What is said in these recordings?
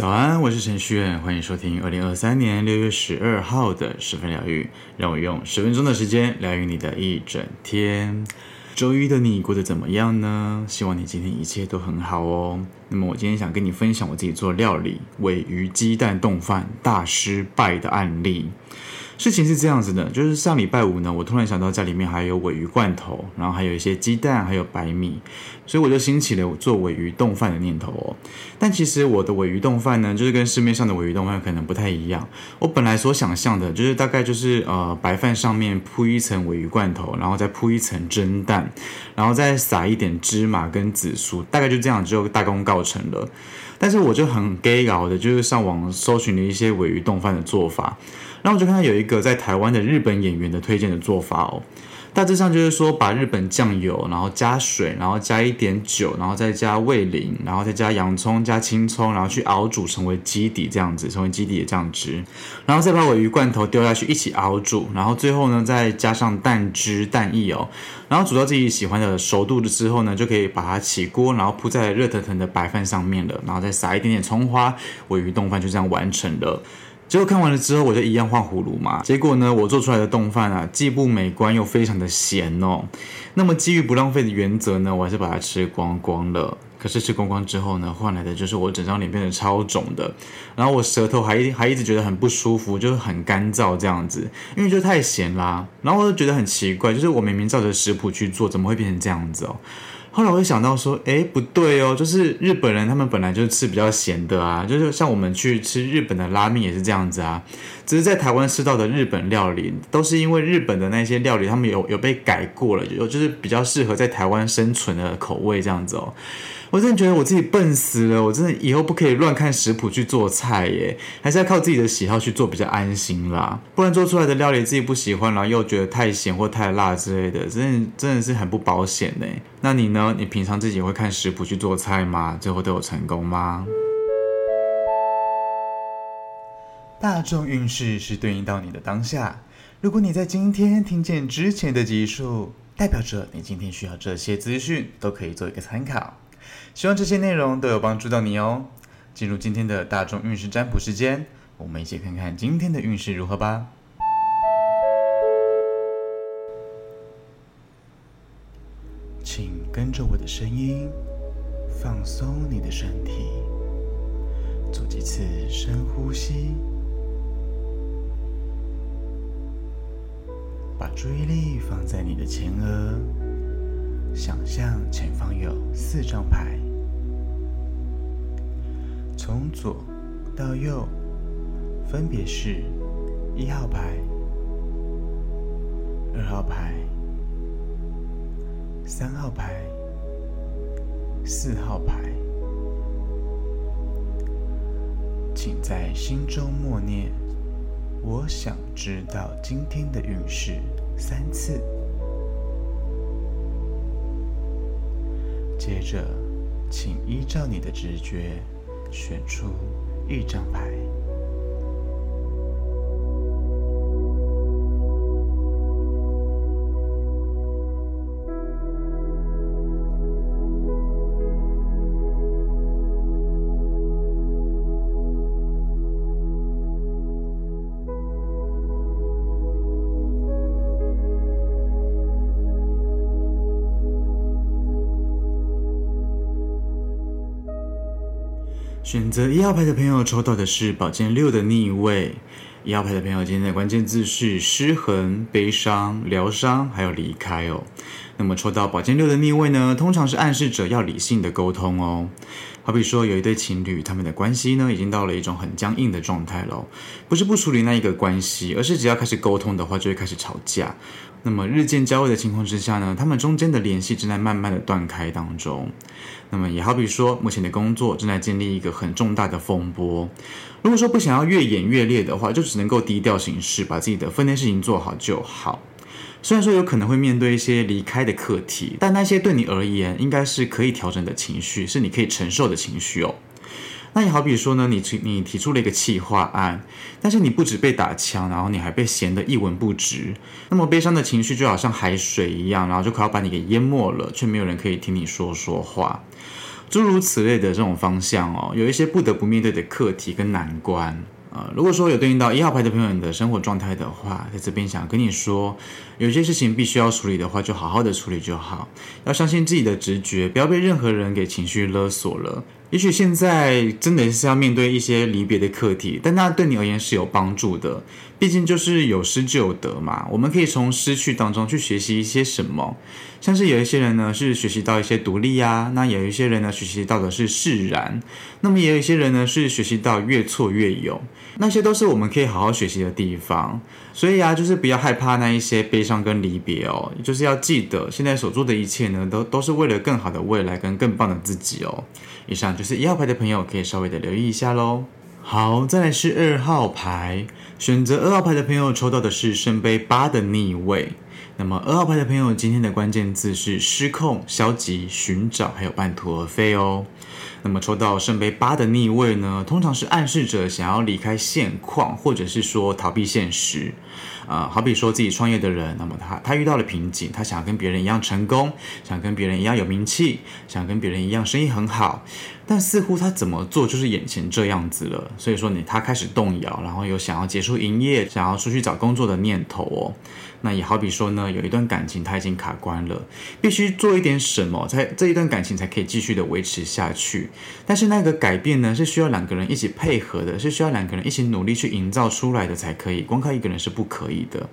早安，我是程序员，欢迎收听二零二三年六月十二号的十分疗愈。让我用十分钟的时间疗愈你的一整天。周一的你过得怎么样呢？希望你今天一切都很好哦。那么我今天想跟你分享我自己做料理鮪鱼鸡蛋冻饭大失败的案例。事情是这样子的，就是上礼拜五呢，我突然想到家里面还有鮪鱼罐头，然后还有一些鸡蛋，还有白米，所以我就兴起了做鮪鱼冻饭的念头哦。但其实我的鮪鱼冻饭呢，就是跟市面上的鮪鱼冻饭可能不太一样。我本来所想象的，就是大概就是呃白饭上面铺一层鮪鱼罐头，然后再铺一层蒸蛋，然后再撒一点芝麻跟紫苏，大概就这样就大功告成了。但是我就很 gay 搞的，就是上网搜寻了一些鮪鱼冻饭的做法。然后我就看到有一个在台湾的日本演员的推荐的做法哦，大致上就是说把日本酱油，然后加水，然后加一点酒，然后再加味淋，然后再加洋葱、加青葱，然后去熬煮成为基底这样子，成为基底的酱汁，然后再把鮪鱼罐头丢下去一起熬煮，然后最后呢再加上蛋汁、蛋液哦，然后煮到自己喜欢的熟度了之后呢，就可以把它起锅，然后铺在热腾腾的白饭上面了，然后再撒一点点葱花，鮪鱼冻饭就这样完成了。结果看完了之后，我就一样换葫芦嘛。结果呢，我做出来的丼饭啊，既不美观又非常的咸哦。那么基于不浪费的原则呢，我还是把它吃光光了。可是吃光光之后呢，换来的就是我整张脸变得超肿的，然后我舌头还还一直觉得很不舒服，就是很干燥这样子，因为就太咸啦。然后我就觉得很奇怪，就是我明明照着食谱去做，怎么会变成这样子哦？后来我就想到说，哎，不对哦，就是日本人他们本来就是吃比较咸的啊，就是像我们去吃日本的拉面也是这样子啊，只是在台湾吃到的日本料理，都是因为日本的那些料理他们有有被改过了，有就是比较适合在台湾生存的口味这样子哦。我真的觉得我自己笨死了，我真的以后不可以乱看食谱去做菜耶，还是要靠自己的喜好去做比较安心啦。不然做出来的料理自己不喜欢，然后又觉得太咸或太辣之类的，真的真的是很不保险呢。那你呢？你平常自己会看食谱去做菜吗？最后都有成功吗？大众运势是对应到你的当下。如果你在今天听见之前的集数，代表着你今天需要这些资讯，都可以做一个参考。希望这些内容都有帮助到你哦。进入今天的大众运势占卜时间，我们一起看看今天的运势如何吧。请跟着我的声音，放松你的身体，做几次深呼吸，把注意力放在你的前额。想象前方有四张牌，从左到右，分别是一号牌、二号牌、三号牌、四号牌。请在心中默念：“我想知道今天的运势”三次。接着，请依照你的直觉选出一张牌。选择一号牌的朋友抽到的是宝剑六的逆位。一号牌的朋友今天的关键字是失衡、悲伤、疗伤，还有离开哦。那么抽到宝剑六的逆位呢，通常是暗示着要理性的沟通哦。好比说有一对情侣，他们的关系呢已经到了一种很僵硬的状态了，不是不处理那一个关系，而是只要开始沟通的话，就会开始吵架。那么日渐交恶的情况之下呢，他们中间的联系正在慢慢的断开当中。那么也好比说，目前的工作正在经历一个很重大的风波。如果说不想要越演越烈的话，就只能够低调行事，把自己的分内事情做好就好。虽然说有可能会面对一些离开的课题，但那些对你而言应该是可以调整的情绪，是你可以承受的情绪哦。那也好比说呢，你提你提出了一个企划案，但是你不止被打枪，然后你还被嫌得一文不值。那么悲伤的情绪就好像海水一样，然后就快要把你给淹没了，却没有人可以听你说说话。诸如此类的这种方向哦，有一些不得不面对的课题跟难关。啊，如果说有对应到一号牌的朋友，你的生活状态的话，在这边想跟你说，有些事情必须要处理的话，就好好的处理就好，要相信自己的直觉，不要被任何人给情绪勒索了。也许现在真的是要面对一些离别的课题，但那对你而言是有帮助的。毕竟就是有失就有得嘛，我们可以从失去当中去学习一些什么。像是有一些人呢是学习到一些独立啊，那有一些人呢学习到的是释然，那么也有一些人呢是学习到越挫越勇，那些都是我们可以好好学习的地方。所以啊，就是不要害怕那一些悲伤跟离别哦，就是要记得现在所做的一切呢，都都是为了更好的未来跟更棒的自己哦。以上就是一号牌的朋友可以稍微的留意一下喽。好，再来是二号牌，选择二号牌的朋友抽到的是圣杯八的逆位。那么二号牌的朋友今天的关键字是失控、消极、寻找，还有半途而废哦。那么抽到圣杯八的逆位呢，通常是暗示着想要离开现况，或者是说逃避现实。啊、好比说自己创业的人，那么他他遇到了瓶颈，他想要跟别人一样成功，想跟别人一样有名气，想跟别人一样生意很好，但似乎他怎么做就是眼前这样子了。所以说你他开始动摇，然后有想要结束营业，想要出去找工作的念头哦。那也好比说呢，有一段感情他已经卡关了，必须做一点什么，才这一段感情才可以继续的维持下去。但是那个改变呢，是需要两个人一起配合的，是需要两个人一起努力去营造出来的才可以，光靠一个人是不可以的。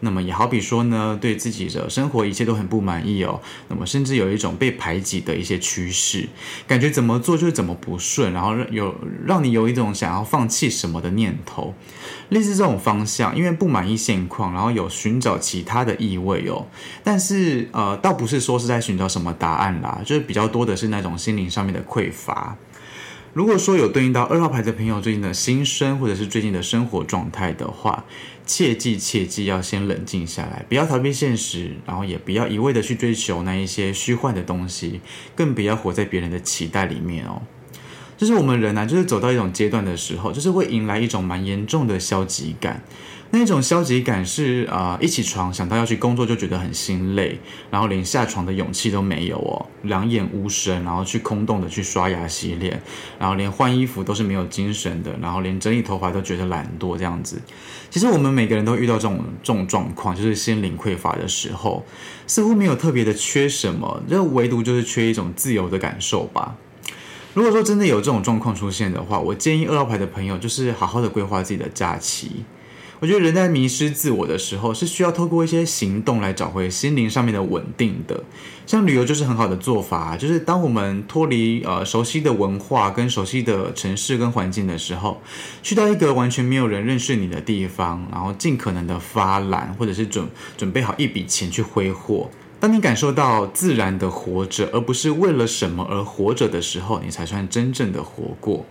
那么也好比说呢，对自己的生活一切都很不满意哦。那么甚至有一种被排挤的一些趋势，感觉怎么做就是怎么不顺，然后有让你有一种想要放弃什么的念头。类似这种方向，因为不满意现况，然后有寻找其他的意味哦。但是呃，倒不是说是在寻找什么答案啦，就是比较多的是那种心灵上面的匮乏。如果说有对应到二号牌的朋友最近的心声，或者是最近的生活状态的话，切记切记要先冷静下来，不要逃避现实，然后也不要一味的去追求那一些虚幻的东西，更不要活在别人的期待里面哦。就是我们人呢、啊，就是走到一种阶段的时候，就是会迎来一种蛮严重的消极感。那种消极感是啊、一起床想到要去工作就觉得很心累，然后连下床的勇气都没有哦，两眼无神，然后去空洞的去刷牙洗脸，然后连换衣服都是没有精神的，然后连整理头发都觉得懒惰这样子。其实我们每个人都遇到这种这种状况，就是心灵匮乏的时候，似乎没有特别的缺什么，就唯独就是缺一种自由的感受吧。如果说真的有这种状况出现的话，我建议二号牌的朋友就是好好的规划自己的假期。我觉得人在迷失自我的时候，是需要透过一些行动来找回心灵上面的稳定的。像旅游就是很好的做法，就是当我们脱离呃熟悉的文化跟熟悉的城市跟环境的时候，去到一个完全没有人认识你的地方，然后尽可能的发懒，或者是准准备好一笔钱去挥霍。当你感受到自然的活着，而不是为了什么而活着的时候，你才算真正的活过。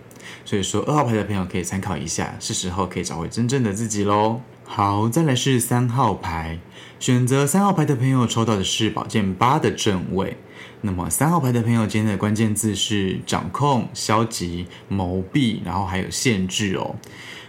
所以说，二号牌的朋友可以参考一下，是时候可以找回真正的自己喽。好，再来是三号牌，选择三号牌的朋友抽到的是宝剑八的正位。那么三号牌的朋友今天的关键字是掌控、消极、谋避，然后还有限制哦。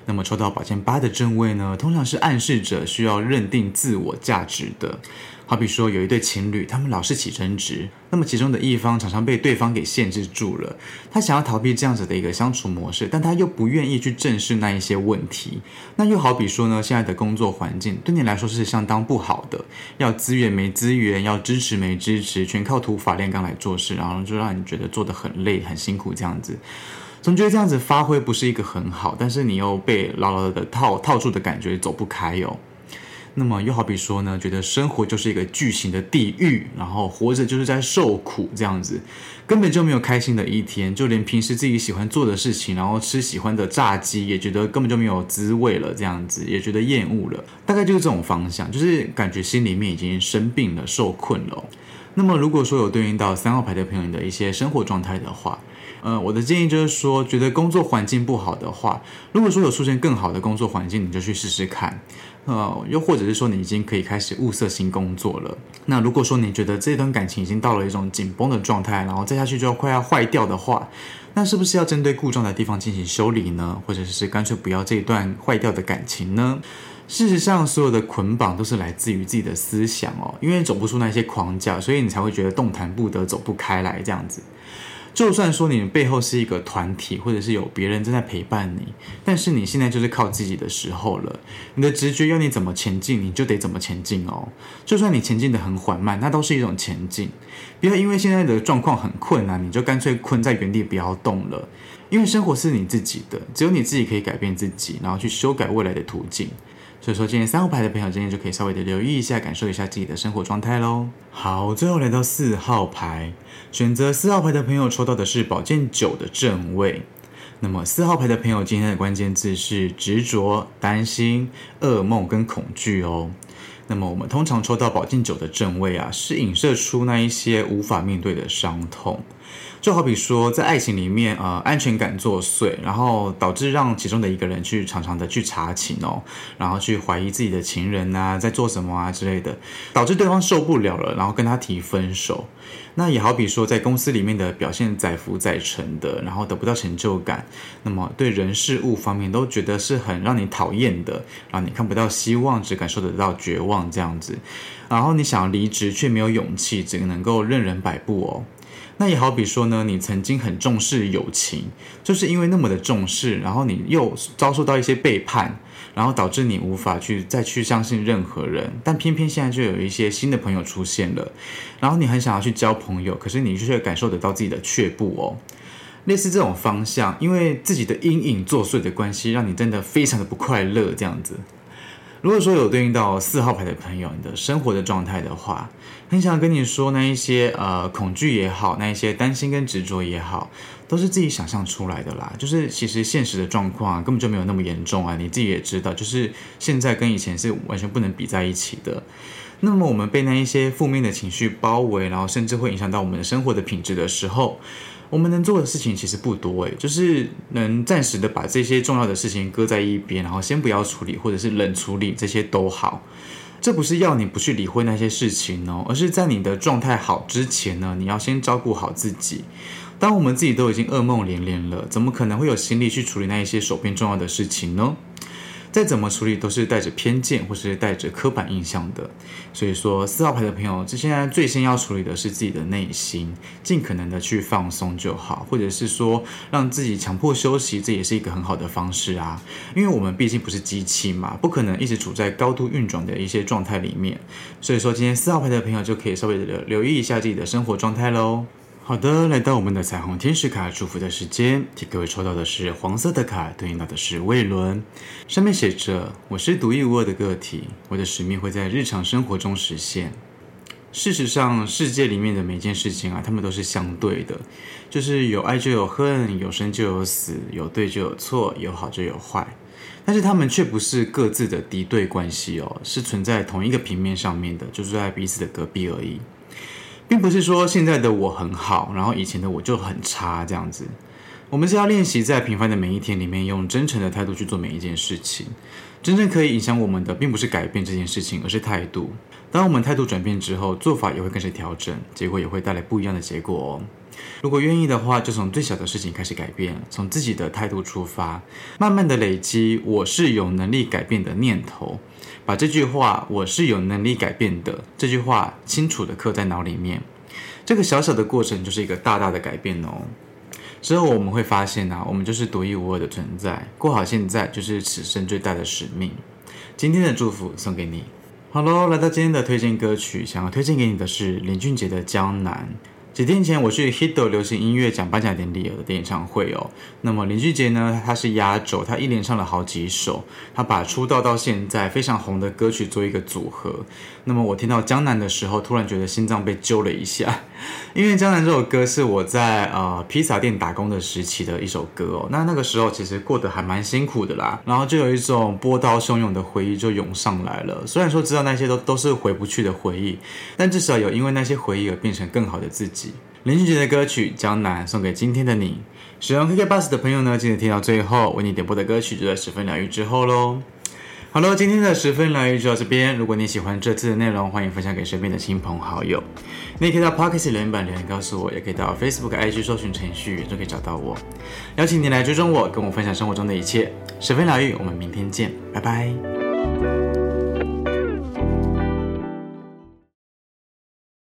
那么抽到宝剑八的正位呢，通常是暗示着需要认定自我价值的。好比说有一对情侣，他们老是起争执，那么其中的一方常常被对方给限制住了，他想要逃避这样子的一个相处模式，但他又不愿意去正视那一些问题。那又好比说呢，现在的工作环境对你来说是相当不好的，要资源没资源，要支持没支持，全靠土法炼钢来做事，然后就让你觉得做得很累很辛苦这样子。总觉得这样子发挥不是一个很好，但是你又被牢牢的套套住的感觉走不开哟、那么又好比说呢，觉得生活就是一个巨型的地狱，然后活着就是在受苦这样子，根本就没有开心的一天，就连平时自己喜欢做的事情，然后吃喜欢的炸鸡，也觉得根本就没有滋味了，这样子也觉得厌恶了，大概就是这种方向，就是感觉心里面已经生病了，受困了。那么如果说有对应到三号牌的朋友的一些生活状态的话，呃，我的建议就是说，觉得工作环境不好的话，如果说有出现更好的工作环境，你就去试试看。呃，又或者是说你已经可以开始物色新工作了。那如果说你觉得这段感情已经到了一种紧绷的状态，然后再下去就要快要坏掉的话，那是不是要针对故障的地方进行修理呢？或者是干脆不要这段坏掉的感情呢？事实上，所有的捆绑都是来自于自己的思想哦，因为走不出那些框架，所以你才会觉得动弹不得、走不开来这样子。就算说你背后是一个团体，或者是有别人正在陪伴你，但是你现在就是靠自己的时候了。你的直觉要你怎么前进，你就得怎么前进哦。就算你前进得很缓慢，那都是一种前进。不要因为现在的状况很困难，你就干脆困在原地不要动了。因为生活是你自己的，只有你自己可以改变自己，然后去修改未来的途径。所以说，今天三号牌的朋友，今天就可以稍微的留意一下，感受一下自己的生活状态喽。好，最后来到四号牌，选择四号牌的朋友抽到的是宝剑九的正位。那么四号牌的朋友，今天的关键字是执着、担心、噩梦跟恐惧哦。那么我们通常抽到宝剑九的正位啊，是影射出那一些无法面对的伤痛。就好比说，在爱情里面，呃，安全感作祟，然后导致让其中的一个人去常常的去查寝哦，然后去怀疑自己的情人啊，在做什么啊之类的，导致对方受不了了，然后跟他提分手。那也好比说，在公司里面的表现载浮载沉的，然后得不到成就感，那么对人事物方面都觉得是很让你讨厌的，让你看不到希望，只感受得到绝望这样子。然后你想要离职，却没有勇气，只能够任人摆布哦。那也好比说呢，你曾经很重视友情，就是因为那么的重视，然后你又遭受到一些背叛，然后导致你无法去再去相信任何人。但偏偏现在就有一些新的朋友出现了，然后你很想要去交朋友，可是你却感受得到自己的却步哦。类似这种方向，因为自己的阴影作祟的关系，让你真的非常的不快乐这样子。如果说有对应到四号牌的朋友，你的生活的状态的话，很想跟你说，那一些呃恐惧也好，那一些担心跟执着也好，都是自己想象出来的啦。就是其实现实的状况，根本就没有那么严重啊，你自己也知道，就是现在跟以前是完全不能比在一起的。那么我们被那一些负面的情绪包围，然后甚至会影响到我们的生活的品质的时候。我们能做的事情其实不多诶，就是能暂时的把这些重要的事情搁在一边，然后先不要处理，或者是冷处理，这些都好。这不是要你不去理会那些事情哦，而是在你的状态好之前呢，你要先照顾好自己。当我们自己都已经噩梦连连了，怎么可能会有心力去处理那一些手边重要的事情呢？再怎么处理都是带着偏见或是带着刻板印象的，所以说四号牌的朋友，这现在最先要处理的是自己的内心，尽可能的去放松就好，或者是说让自己强迫休息，这也是一个很好的方式啊。因为我们毕竟不是机器嘛，不可能一直处在高度运转的一些状态里面，所以说今天四号牌的朋友就可以稍微的留留意一下自己的生活状态喽。好的，来到我们的彩虹天使卡祝福的时间，替各位抽到的是黄色的卡，对应到的是卫伦，上面写着：“我是独一无二的个体，我的使命会在日常生活中实现。”事实上，世界里面的每件事情啊，它们都是相对的，就是有爱就有恨，有生就有死，有对就有错，有好就有坏，但是它们却不是各自的敌对关系哦，是存在同一个平面上面的，就是在彼此的隔壁而已。并不是说现在的我很好，然后以前的我就很差这样子。我们是要练习在平凡的每一天里面，用真诚的态度去做每一件事情。真正可以影响我们的，并不是改变这件事情，而是态度。当我们态度转变之后，做法也会跟着调整，结果也会带来不一样的结果哦。如果愿意的话，就从最小的事情开始改变，从自己的态度出发，慢慢的累积。我是有能力改变的念头。把这句话“我是有能力改变的”这句话清楚地刻在脑里面，这个小小的过程就是一个大大的改变哦。之后我们会发现啊，我们就是独一无二的存在，过好现在就是此生最大的使命。今天的祝福送给你。好喽，来到今天的推荐歌曲，想要推荐给你的是林俊杰的《江南》。几天前我去 Hito 流行音乐奖颁奖典礼的演唱会哦，那么林俊杰呢，他是压轴，他一连唱了好几首，他把出道到现在非常红的歌曲做一个组合。那么我听到《江南》的时候，突然觉得心脏被揪了一下，因为《江南》这首歌是我在呃披萨店打工的时期的一首歌哦。那那个时候其实过得还蛮辛苦的啦，然后就有一种波涛汹涌的回忆就涌上来了。虽然说知道那些都都是回不去的回忆，但至少有因为那些回忆而变成更好的自己。林俊杰的歌曲《江南》送给今天的你。使用 KKBOX 的朋友呢，记得听到最后，为你点播的歌曲就在十分疗愈之后喽。好了，今天的十分疗愈就到这边。如果你喜欢这次的内容，欢迎分享给身边的亲朋好友。你也可以到 Pocket 留言板留言告诉我，也可以到 Facebook IG 搜寻程序员就可以找到我。邀请你来追踪我，跟我分享生活中的一切。十分疗愈，我们明天见，拜拜。